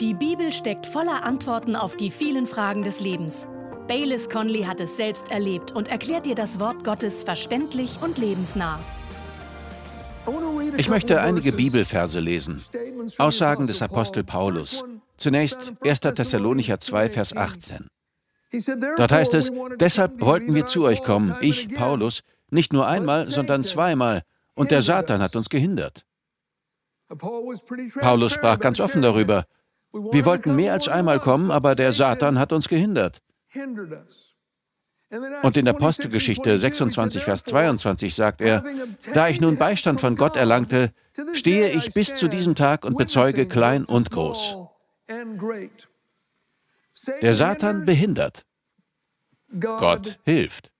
Die Bibel steckt voller Antworten auf die vielen Fragen des Lebens. Baylis Conley hat es selbst erlebt und erklärt dir das Wort Gottes verständlich und lebensnah. Ich möchte einige Bibelverse lesen. Aussagen des Apostel Paulus. Zunächst 1. Thessalonicher 2, Vers 18. Dort heißt es, deshalb wollten wir zu euch kommen, ich, Paulus, nicht nur einmal, sondern zweimal, und der Satan hat uns gehindert. Paulus sprach ganz offen darüber. Wir wollten mehr als einmal kommen, aber der Satan hat uns gehindert. Und in der Apostelgeschichte 26, Vers 22 sagt er, da ich nun Beistand von Gott erlangte, stehe ich bis zu diesem Tag und bezeuge klein und groß. Der Satan behindert. Gott hilft.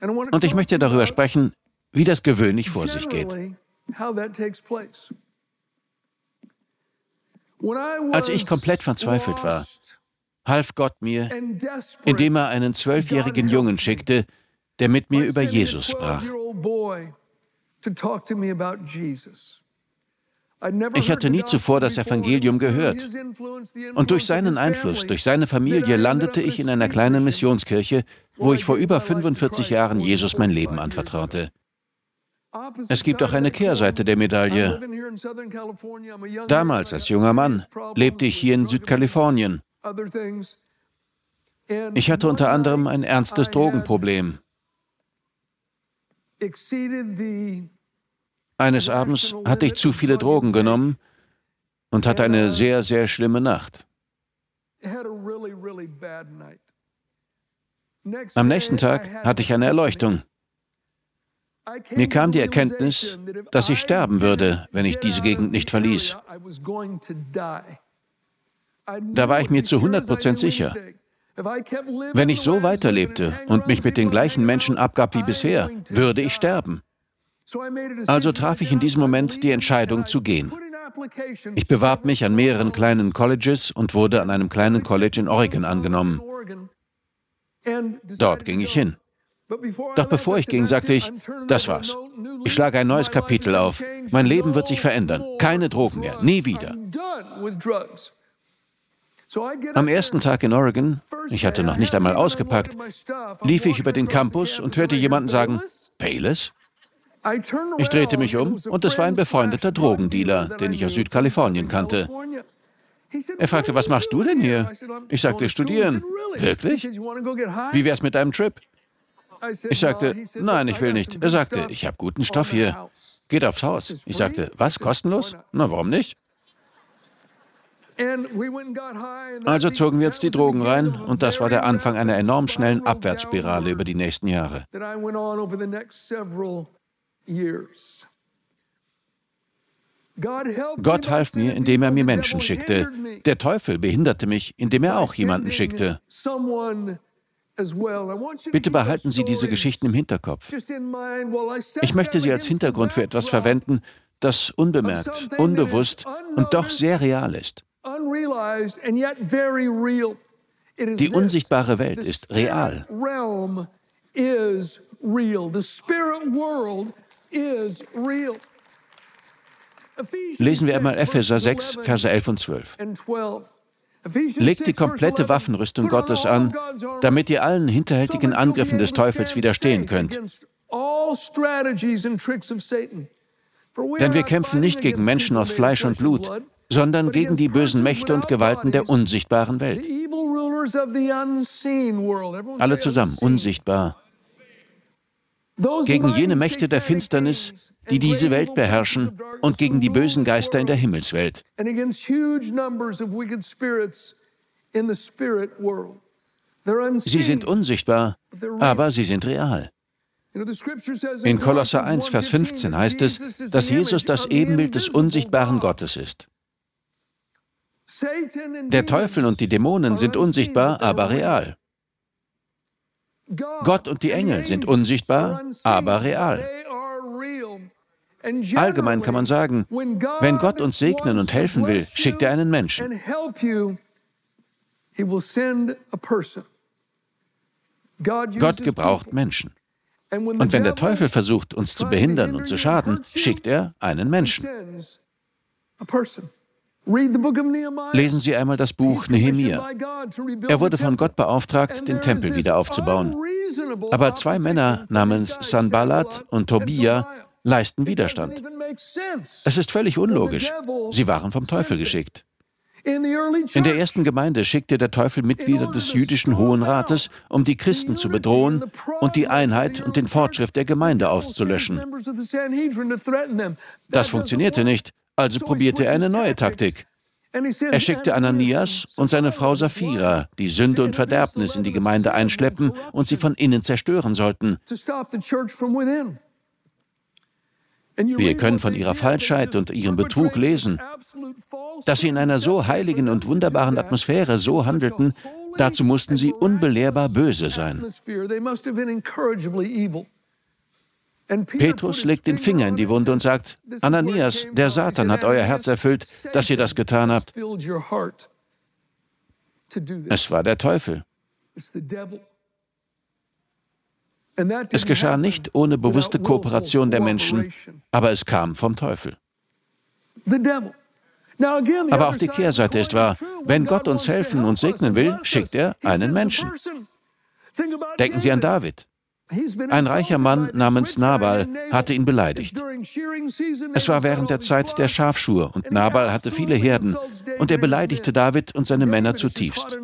Und ich möchte darüber sprechen, wie das gewöhnlich vor sich geht. Als ich komplett verzweifelt war, half Gott mir, indem er einen zwölfjährigen Jungen schickte, der mit mir über Jesus sprach. Ich hatte nie zuvor das Evangelium gehört. Und durch seinen Einfluss, durch seine Familie landete ich in einer kleinen Missionskirche, wo ich vor über 45 Jahren Jesus mein Leben anvertraute. Es gibt auch eine Kehrseite der Medaille. Damals als junger Mann lebte ich hier in Südkalifornien. Ich hatte unter anderem ein ernstes Drogenproblem. Eines Abends hatte ich zu viele Drogen genommen und hatte eine sehr, sehr schlimme Nacht. Am nächsten Tag hatte ich eine Erleuchtung. Mir kam die Erkenntnis, dass ich sterben würde, wenn ich diese Gegend nicht verließ. Da war ich mir zu 100 Prozent sicher. Wenn ich so weiterlebte und mich mit den gleichen Menschen abgab wie bisher, würde ich sterben. Also traf ich in diesem Moment die Entscheidung zu gehen. Ich bewarb mich an mehreren kleinen Colleges und wurde an einem kleinen College in Oregon angenommen. Dort ging ich hin. Doch bevor ich ging, sagte ich, das war's. Ich schlage ein neues Kapitel auf. Mein Leben wird sich verändern. Keine Drogen mehr. Nie wieder. Am ersten Tag in Oregon, ich hatte noch nicht einmal ausgepackt, lief ich über den Campus und hörte jemanden sagen, Payless? Ich drehte mich um und es war ein befreundeter Drogendealer, den ich aus Südkalifornien kannte. Er fragte, was machst du denn hier? Ich sagte, studieren. Wirklich? Wie wär's mit deinem Trip? Ich sagte, nein, ich will nicht. Er sagte, ich habe guten Stoff hier. Geht aufs Haus. Ich sagte, was, kostenlos? Na, warum nicht? Also zogen wir jetzt die Drogen rein und das war der Anfang einer enorm schnellen Abwärtsspirale über die nächsten Jahre. Gott half mir, indem er mir Menschen schickte. Der Teufel behinderte mich, indem er auch jemanden schickte. Bitte behalten Sie diese Geschichten im Hinterkopf. Ich möchte sie als Hintergrund für etwas verwenden, das unbemerkt, unbewusst und doch sehr real ist. Die unsichtbare Welt ist real. Lesen wir einmal Epheser 6, Verse 11 und 12. Legt die komplette Waffenrüstung Gottes an, damit ihr allen hinterhältigen Angriffen des Teufels widerstehen könnt. Denn wir kämpfen nicht gegen Menschen aus Fleisch und Blut, sondern gegen die bösen Mächte und Gewalten der unsichtbaren Welt. Alle zusammen, unsichtbar. Gegen jene Mächte der Finsternis, die diese Welt beherrschen, und gegen die bösen Geister in der Himmelswelt. Sie sind unsichtbar, aber sie sind real. In Kolosser 1, Vers 15 heißt es, dass Jesus das Ebenbild des unsichtbaren Gottes ist. Der Teufel und die Dämonen sind unsichtbar, aber real. Gott und die Engel sind unsichtbar, aber real. Allgemein kann man sagen, wenn Gott uns segnen und helfen will, schickt er einen Menschen. Gott gebraucht Menschen. Und wenn der Teufel versucht, uns zu behindern und zu schaden, schickt er einen Menschen. Lesen Sie einmal das Buch Nehemia. Er wurde von Gott beauftragt, den Tempel wieder aufzubauen. Aber zwei Männer namens Sanballat und Tobia leisten Widerstand. Es ist völlig unlogisch. Sie waren vom Teufel geschickt. In der ersten Gemeinde schickte der Teufel Mitglieder des jüdischen Hohen Rates, um die Christen zu bedrohen und die Einheit und den Fortschritt der Gemeinde auszulöschen. Das funktionierte nicht, also probierte er eine neue Taktik. Er schickte Ananias und seine Frau Sapphira, die Sünde und Verderbnis in die Gemeinde einschleppen und sie von innen zerstören sollten. Wir können von ihrer Falschheit und ihrem Betrug lesen. Dass sie in einer so heiligen und wunderbaren Atmosphäre so handelten, dazu mussten sie unbelehrbar böse sein. Petrus legt den Finger in die Wunde und sagt, Ananias, der Satan hat euer Herz erfüllt, dass ihr das getan habt. Es war der Teufel. Es geschah nicht ohne bewusste Kooperation der Menschen, aber es kam vom Teufel. Aber auch die Kehrseite ist wahr. Wenn Gott uns helfen und segnen will, schickt er einen Menschen. Denken Sie an David. Ein reicher Mann namens Nabal hatte ihn beleidigt. Es war während der Zeit der Schafschur und Nabal hatte viele Herden und er beleidigte David und seine Männer zutiefst.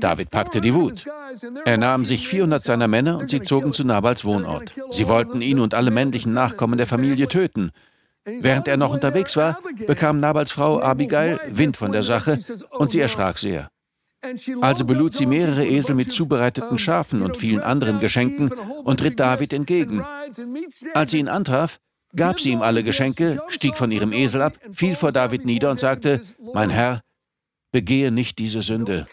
David packte die Wut. Er nahm sich 400 seiner Männer und sie zogen zu Nabals Wohnort. Sie wollten ihn und alle männlichen Nachkommen der Familie töten. Während er noch unterwegs war, bekam Nabals Frau Abigail Wind von der Sache und sie erschrak sehr. Also belud sie mehrere Esel mit zubereiteten Schafen und vielen anderen Geschenken und ritt David entgegen. Als sie ihn antraf, gab sie ihm alle Geschenke, stieg von ihrem Esel ab, fiel vor David nieder und sagte, Mein Herr, begehe nicht diese Sünde.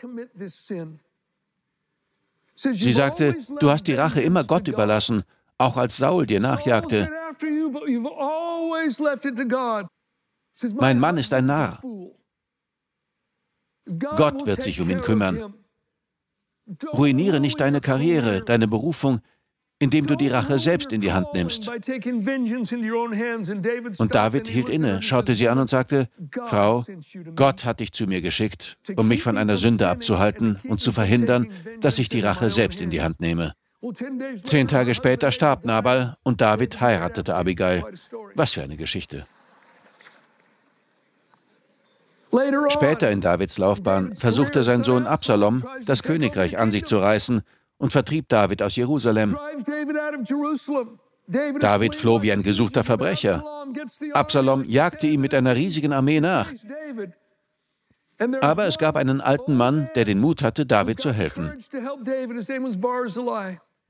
Sie sagte, du hast die Rache immer Gott überlassen, auch als Saul dir nachjagte. Mein Mann ist ein Narr. Gott wird sich um ihn kümmern. Ruiniere nicht deine Karriere, deine Berufung, indem du die Rache selbst in die Hand nimmst. Und David hielt inne, schaute sie an und sagte, Frau, Gott hat dich zu mir geschickt, um mich von einer Sünde abzuhalten und zu verhindern, dass ich die Rache selbst in die Hand nehme. Zehn Tage später starb Nabal und David heiratete Abigail. Was für eine Geschichte. Später in Davids Laufbahn versuchte sein Sohn Absalom, das Königreich an sich zu reißen und vertrieb David aus Jerusalem. David floh wie ein gesuchter Verbrecher. Absalom jagte ihm mit einer riesigen Armee nach. Aber es gab einen alten Mann, der den Mut hatte, David zu helfen.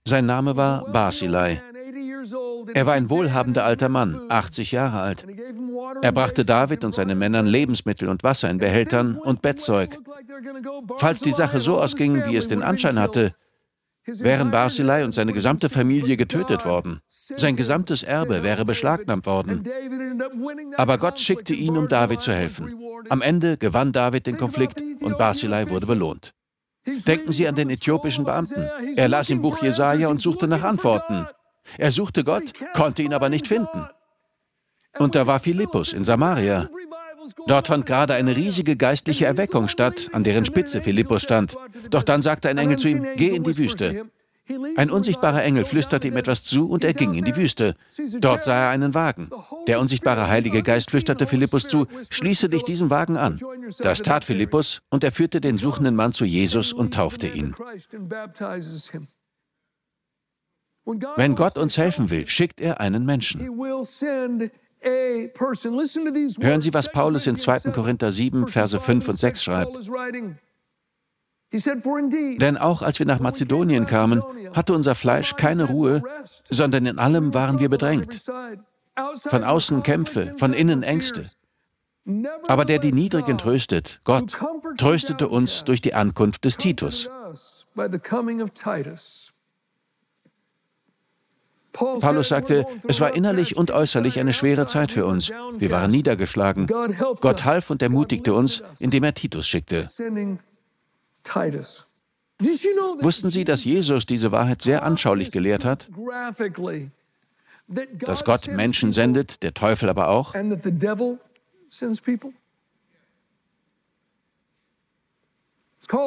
Sein Name war Basilei. Er war ein wohlhabender alter Mann, 80 Jahre alt. Er brachte David und seinen Männern Lebensmittel und Wasser in Behältern und Bettzeug. Falls die Sache so ausging, wie es den Anschein hatte, wären Barzillai und seine gesamte Familie getötet worden. Sein gesamtes Erbe wäre beschlagnahmt worden. Aber Gott schickte ihn, um David zu helfen. Am Ende gewann David den Konflikt und Barzillai wurde belohnt. Denken Sie an den äthiopischen Beamten. Er las im Buch Jesaja und suchte nach Antworten. Er suchte Gott, konnte ihn aber nicht finden. Und da war Philippus in Samaria. Dort fand gerade eine riesige geistliche Erweckung statt, an deren Spitze Philippus stand. Doch dann sagte ein Engel zu ihm, geh in die Wüste. Ein unsichtbarer Engel flüsterte ihm etwas zu und er ging in die Wüste. Dort sah er einen Wagen. Der unsichtbare Heilige Geist flüsterte Philippus zu, schließe dich diesem Wagen an. Das tat Philippus und er führte den suchenden Mann zu Jesus und taufte ihn. Wenn Gott uns helfen will, schickt er einen Menschen. Hören Sie, was Paulus in 2. Korinther 7, Verse 5 und 6 schreibt. Denn auch als wir nach Mazedonien kamen, hatte unser Fleisch keine Ruhe, sondern in allem waren wir bedrängt. Von außen Kämpfe, von innen Ängste. Aber der die Niedrigen tröstet, Gott, tröstete uns durch die Ankunft des Titus. Paulus sagte, es war innerlich und äußerlich eine schwere Zeit für uns. Wir waren niedergeschlagen. Gott half und ermutigte uns, indem er Titus schickte. Wussten Sie, dass Jesus diese Wahrheit sehr anschaulich gelehrt hat? Dass Gott Menschen sendet, der Teufel aber auch?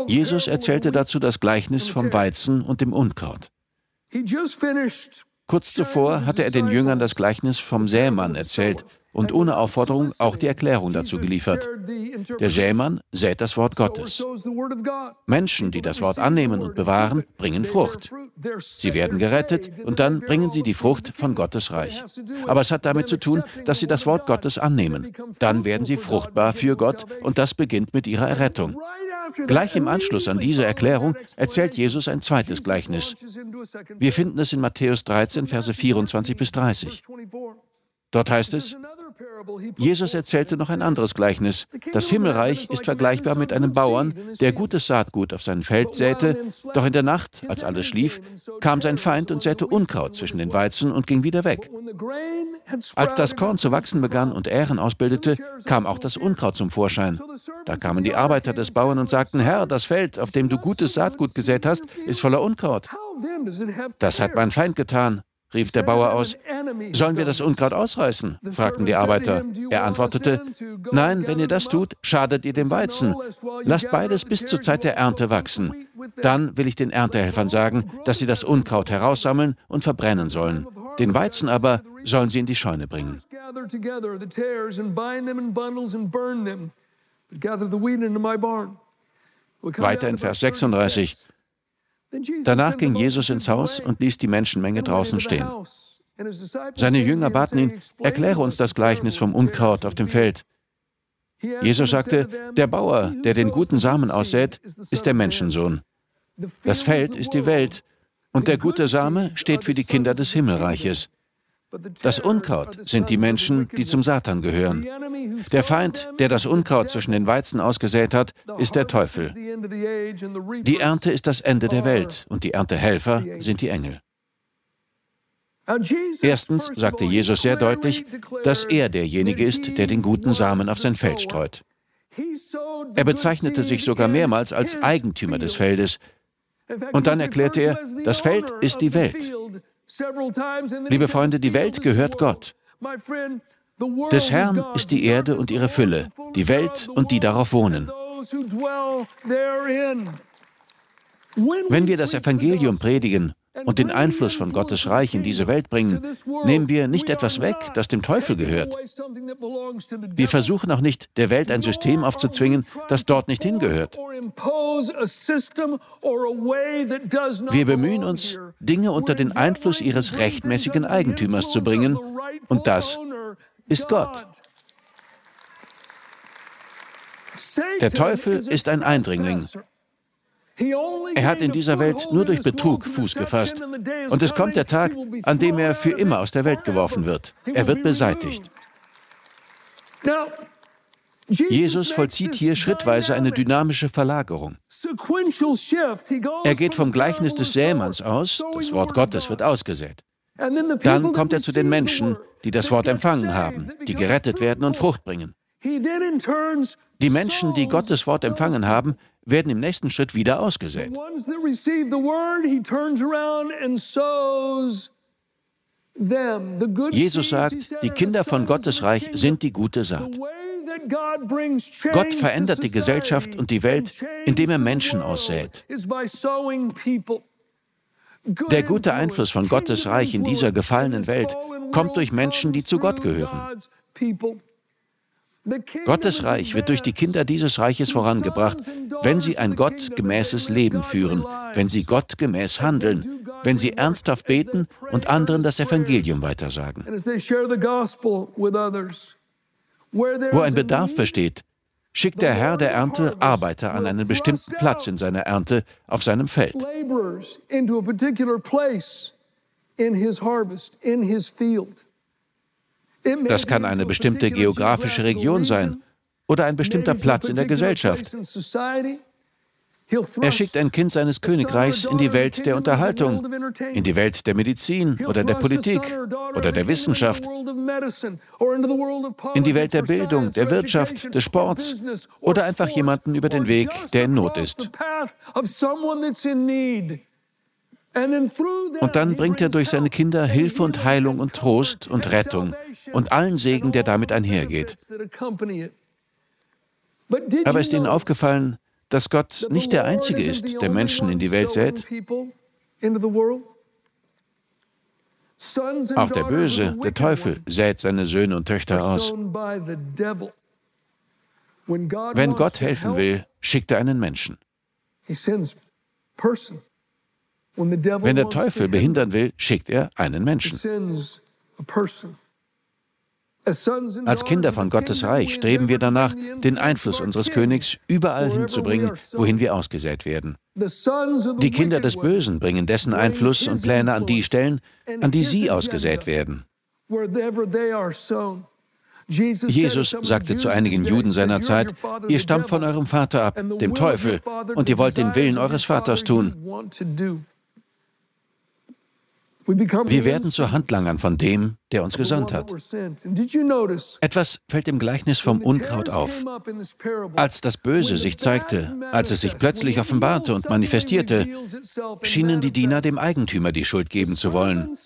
Jesus erzählte dazu das Gleichnis vom Weizen und dem Unkraut. Kurz zuvor hatte er den Jüngern das Gleichnis vom Sämann erzählt und ohne Aufforderung auch die Erklärung dazu geliefert. Der Sämann sät das Wort Gottes. Menschen, die das Wort annehmen und bewahren, bringen Frucht. Sie werden gerettet und dann bringen sie die Frucht von Gottes Reich. Aber es hat damit zu tun, dass sie das Wort Gottes annehmen. Dann werden sie fruchtbar für Gott und das beginnt mit ihrer Errettung. Gleich im Anschluss an diese Erklärung erzählt Jesus ein zweites Gleichnis. Wir finden es in Matthäus 13, Verse 24 bis 30. Dort heißt es, Jesus erzählte noch ein anderes Gleichnis. Das Himmelreich ist vergleichbar mit einem Bauern, der gutes Saatgut auf sein Feld säte, doch in der Nacht, als alles schlief, kam sein Feind und säte Unkraut zwischen den Weizen und ging wieder weg. Als das Korn zu wachsen begann und Ähren ausbildete, kam auch das Unkraut zum Vorschein. Da kamen die Arbeiter des Bauern und sagten, Herr, das Feld, auf dem du gutes Saatgut gesät hast, ist voller Unkraut. Das hat mein Feind getan rief der Bauer aus. Sollen wir das Unkraut ausreißen? fragten die Arbeiter. Er antwortete, Nein, wenn ihr das tut, schadet ihr dem Weizen. Lasst beides bis zur Zeit der Ernte wachsen. Dann will ich den Erntehelfern sagen, dass sie das Unkraut heraussammeln und verbrennen sollen. Den Weizen aber sollen sie in die Scheune bringen. Weiter in Vers 36. Danach ging Jesus ins Haus und ließ die Menschenmenge draußen stehen. Seine Jünger baten ihn, erkläre uns das Gleichnis vom Unkraut auf dem Feld. Jesus sagte, der Bauer, der den guten Samen aussät, ist der Menschensohn. Das Feld ist die Welt und der gute Same steht für die Kinder des Himmelreiches. Das Unkraut sind die Menschen, die zum Satan gehören. Der Feind, der das Unkraut zwischen den Weizen ausgesät hat, ist der Teufel. Die Ernte ist das Ende der Welt und die Erntehelfer sind die Engel. Erstens sagte Jesus sehr deutlich, dass er derjenige ist, der den guten Samen auf sein Feld streut. Er bezeichnete sich sogar mehrmals als Eigentümer des Feldes. Und dann erklärte er, das Feld ist die Welt. Liebe Freunde, die Welt gehört Gott. Des Herrn ist die Erde und ihre Fülle, die Welt und die darauf wohnen. Wenn wir das Evangelium predigen und den Einfluss von Gottes Reich in diese Welt bringen, nehmen wir nicht etwas weg, das dem Teufel gehört. Wir versuchen auch nicht, der Welt ein System aufzuzwingen, das dort nicht hingehört. Wir bemühen uns, Dinge unter den Einfluss ihres rechtmäßigen Eigentümers zu bringen, und das ist Gott. Der Teufel ist ein Eindringling. Er hat in dieser Welt nur durch Betrug Fuß gefasst. Und es kommt der Tag, an dem er für immer aus der Welt geworfen wird. Er wird beseitigt. Jesus vollzieht hier schrittweise eine dynamische Verlagerung. Er geht vom Gleichnis des Sämanns aus, das Wort Gottes wird ausgesät. Dann kommt er zu den Menschen, die das Wort empfangen haben, die gerettet werden und Frucht bringen. Die Menschen, die Gottes Wort empfangen haben, werden im nächsten Schritt wieder ausgesät. Jesus sagt, die Kinder von Gottes Reich sind die gute Saat. Gott verändert die Gesellschaft und die Welt, indem er Menschen aussät. Der gute Einfluss von Gottes Reich in dieser gefallenen Welt kommt durch Menschen, die zu Gott gehören. Gottes Reich wird durch die Kinder dieses Reiches vorangebracht, wenn sie ein gottgemäßes Leben führen, wenn sie gottgemäß handeln, wenn sie ernsthaft beten und anderen das Evangelium weitersagen. Wo ein Bedarf besteht, schickt der Herr der Ernte Arbeiter an einen bestimmten Platz in seiner Ernte auf seinem Feld. Das kann eine bestimmte geografische Region sein oder ein bestimmter Platz in der Gesellschaft. Er schickt ein Kind seines Königreichs in die Welt der Unterhaltung, in die Welt der Medizin oder der Politik oder der Wissenschaft, in die Welt der Bildung, der Wirtschaft, des Sports oder einfach jemanden über den Weg, der in Not ist. Und dann bringt er durch seine Kinder Hilfe und Heilung und Trost und Rettung und allen Segen, der damit einhergeht. Aber ist Ihnen aufgefallen, dass Gott nicht der Einzige ist, der Menschen in die Welt sät? Auch der Böse, der Teufel, sät seine Söhne und Töchter aus. Wenn Gott helfen will, schickt er einen Menschen. Wenn der Teufel behindern will, schickt er einen Menschen. Als Kinder von Gottes Reich streben wir danach, den Einfluss unseres Königs überall hinzubringen, wohin wir ausgesät werden. Die Kinder des Bösen bringen dessen Einfluss und Pläne an die Stellen, an die sie ausgesät werden. Jesus sagte zu einigen Juden seiner Zeit, ihr stammt von eurem Vater ab, dem Teufel, und ihr wollt den Willen eures Vaters tun. Wir werden zu Handlangern von dem, der uns gesandt hat. Etwas fällt im Gleichnis vom Unkraut auf. Als das Böse sich zeigte, als es sich plötzlich offenbarte und manifestierte, schienen die Diener dem Eigentümer die Schuld geben zu wollen.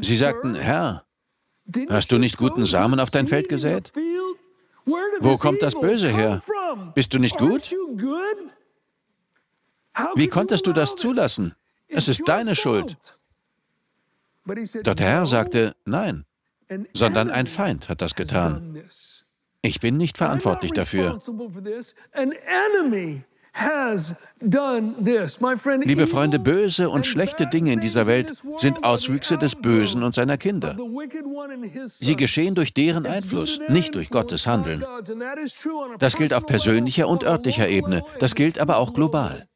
Sie sagten, Herr, hast du nicht guten Samen auf dein Feld gesät? Wo kommt das Böse her? Bist du nicht gut? Wie konntest du das zulassen? Es ist deine Schuld. Doch der Herr sagte, nein, sondern ein Feind hat das getan. Ich bin nicht verantwortlich dafür. Liebe Freunde, böse und schlechte Dinge in dieser Welt sind Auswüchse des Bösen und seiner Kinder. Sie geschehen durch deren Einfluss, nicht durch Gottes Handeln. Das gilt auf persönlicher und örtlicher Ebene, das gilt aber auch global.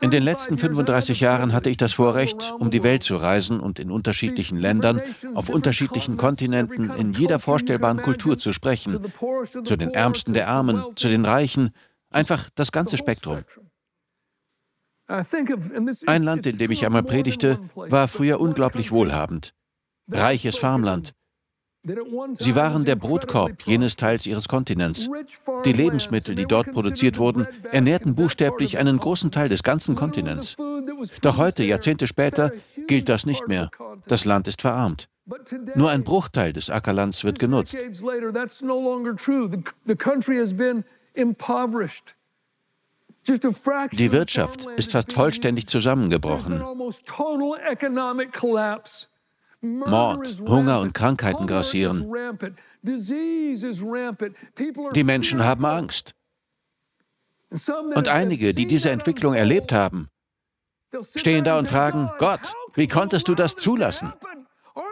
In den letzten 35 Jahren hatte ich das Vorrecht, um die Welt zu reisen und in unterschiedlichen Ländern, auf unterschiedlichen Kontinenten, in jeder vorstellbaren Kultur zu sprechen. Zu den Ärmsten der Armen, zu den Reichen, einfach das ganze Spektrum. Ein Land, in dem ich einmal predigte, war früher unglaublich wohlhabend. Reiches Farmland. Sie waren der Brotkorb jenes Teils ihres Kontinents. Die Lebensmittel, die dort produziert wurden, ernährten buchstäblich einen großen Teil des ganzen Kontinents. Doch heute, Jahrzehnte später, gilt das nicht mehr. Das Land ist verarmt. Nur ein Bruchteil des Ackerlands wird genutzt. Die Wirtschaft ist fast vollständig zusammengebrochen. Mord, Hunger und Krankheiten grassieren. Die Menschen haben Angst. Und einige, die diese Entwicklung erlebt haben, stehen da und fragen, Gott, wie konntest du das zulassen?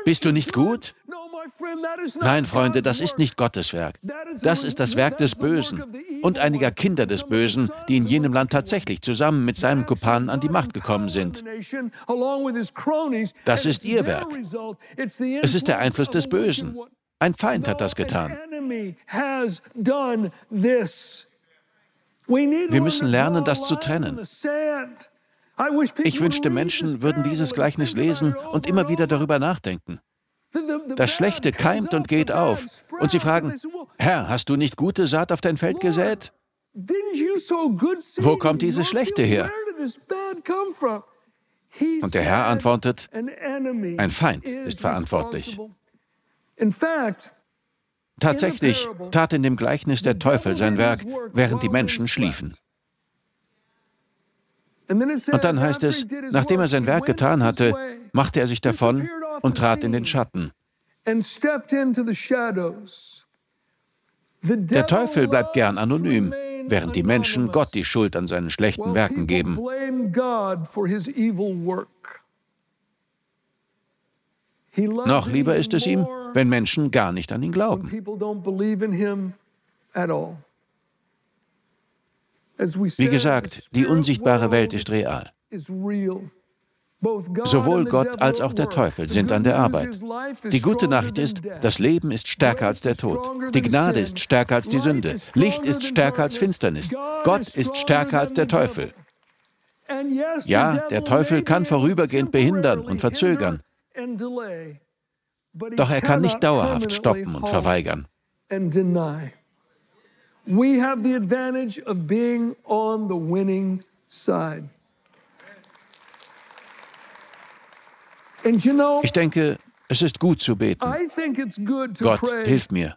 Bist du nicht gut? Nein, Freunde, das ist nicht Gottes Werk. Das ist das Werk des Bösen und einiger Kinder des Bösen, die in jenem Land tatsächlich zusammen mit seinem Kumpanen an die Macht gekommen sind. Das ist ihr Werk. Es ist der Einfluss des Bösen. Ein Feind hat das getan. Wir müssen lernen, das zu trennen. Ich wünschte, Menschen würden dieses Gleichnis lesen und immer wieder darüber nachdenken. Das Schlechte keimt und geht auf. Und sie fragen, Herr, hast du nicht gute Saat auf dein Feld gesät? Wo kommt diese Schlechte her? Und der Herr antwortet, ein Feind ist verantwortlich. Tatsächlich tat in dem Gleichnis der Teufel sein Werk, während die Menschen schliefen. Und dann heißt es, nachdem er sein Werk getan hatte, machte er sich davon und trat in den Schatten. Der Teufel bleibt gern anonym, während die Menschen Gott die Schuld an seinen schlechten Werken geben. Noch lieber ist es ihm, wenn Menschen gar nicht an ihn glauben. Wie gesagt, die unsichtbare Welt ist real. Sowohl Gott als auch der Teufel sind an der Arbeit. Die gute Nachricht ist, das Leben ist stärker als der Tod. Die Gnade ist stärker als die Sünde. Licht ist stärker als Finsternis. Gott ist stärker als der Teufel. Ja, der Teufel kann vorübergehend behindern und verzögern. Doch er kann nicht dauerhaft stoppen und verweigern. We have the advantage of being on the winning Ich denke, es ist gut zu beten. Gott, hilf mir.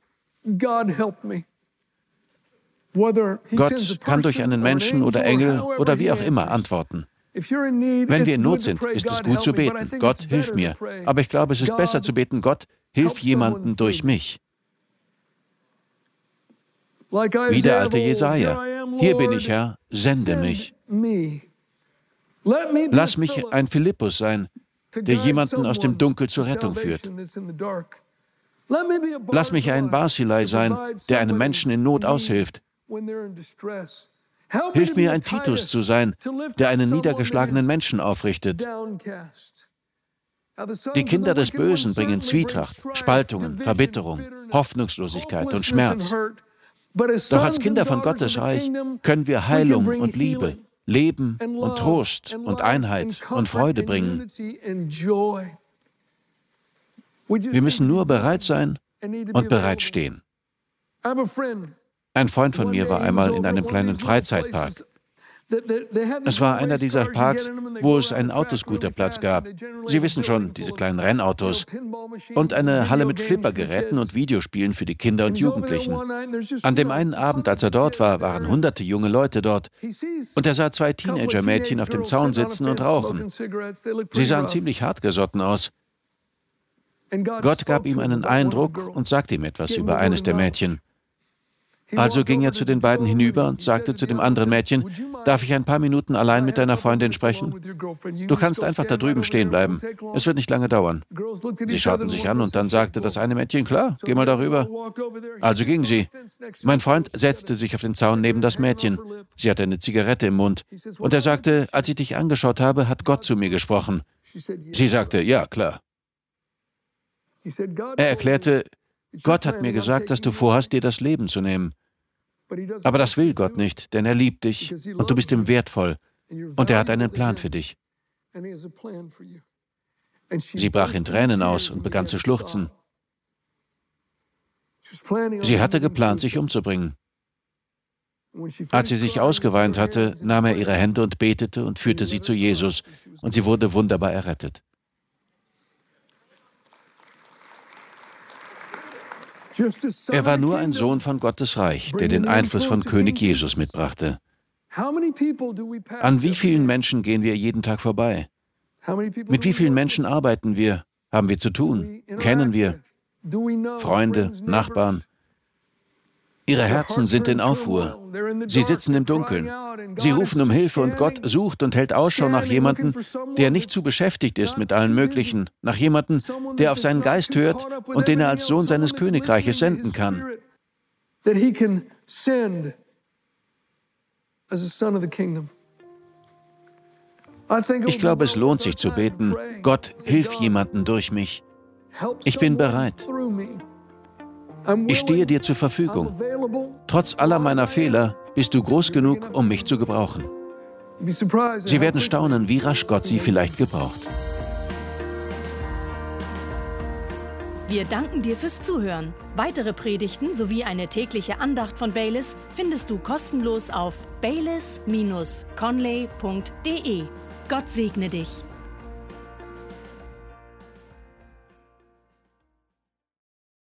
Gott kann durch einen Menschen oder Engel oder wie auch immer antworten. Wenn wir in Not sind, ist es gut zu beten. Gott, hilf mir. Aber ich glaube, es ist besser zu beten, Gott, hilf jemanden durch mich. Wie der alte Jesaja. Hier bin ich, Herr, sende mich. Lass mich ein Philippus sein, der jemanden aus dem Dunkel zur Rettung führt. Lass mich ein Basilei sein, der einem Menschen in Not aushilft. Hilf mir, ein Titus zu sein, der einen niedergeschlagenen Menschen aufrichtet. Die Kinder des Bösen bringen Zwietracht, Spaltungen, Verbitterung, Hoffnungslosigkeit und Schmerz. Doch als Kinder von Gottes Reich können wir Heilung und Liebe, Leben und Trost und Einheit und Freude bringen. Wir müssen nur bereit sein und bereit stehen. Ein Freund von mir war einmal in einem kleinen Freizeitpark. Es war einer dieser Parks, wo es einen Autoscooterplatz gab. Sie wissen schon, diese kleinen Rennautos. Und eine Halle mit Flippergeräten und Videospielen für die Kinder und Jugendlichen. An dem einen Abend, als er dort war, waren hunderte junge Leute dort. Und er sah zwei Teenager-Mädchen auf dem Zaun sitzen und rauchen. Sie sahen ziemlich hartgesotten aus. Gott gab ihm einen Eindruck und sagte ihm etwas über eines der Mädchen. Also ging er zu den beiden hinüber und sagte zu dem anderen Mädchen, darf ich ein paar Minuten allein mit deiner Freundin sprechen? Du kannst einfach da drüben stehen bleiben. Es wird nicht lange dauern. Sie schauten sich an und dann sagte das eine Mädchen, klar, geh mal darüber. Also ging sie. Mein Freund setzte sich auf den Zaun neben das Mädchen. Sie hatte eine Zigarette im Mund. Und er sagte, als ich dich angeschaut habe, hat Gott zu mir gesprochen. Sie sagte, ja, klar. Er erklärte, Gott hat mir gesagt, dass du vorhast, dir das Leben zu nehmen. Aber das will Gott nicht, denn er liebt dich und du bist ihm wertvoll und er hat einen Plan für dich. Sie brach in Tränen aus und begann zu schluchzen. Sie hatte geplant, sich umzubringen. Als sie sich ausgeweint hatte, nahm er ihre Hände und betete und führte sie zu Jesus, und sie wurde wunderbar errettet. Er war nur ein Sohn von Gottes Reich, der den Einfluss von König Jesus mitbrachte. An wie vielen Menschen gehen wir jeden Tag vorbei? Mit wie vielen Menschen arbeiten wir? Haben wir zu tun? Kennen wir? Freunde, Nachbarn? Ihre Herzen sind in Aufruhr. Sie sitzen im Dunkeln. Sie rufen um Hilfe und Gott sucht und hält Ausschau nach jemandem, der nicht zu beschäftigt ist mit allen Möglichen, nach jemandem, der auf seinen Geist hört und den er als Sohn seines Königreiches senden kann. Ich glaube, es lohnt sich zu beten, Gott, hilf jemanden durch mich. Ich bin bereit. Ich stehe dir zur Verfügung. Trotz aller meiner Fehler bist du groß genug, um mich zu gebrauchen. Sie werden staunen, wie rasch Gott sie vielleicht gebraucht. Wir danken dir fürs Zuhören. Weitere Predigten sowie eine tägliche Andacht von Baylis findest du kostenlos auf baylis-conley.de. Gott segne dich.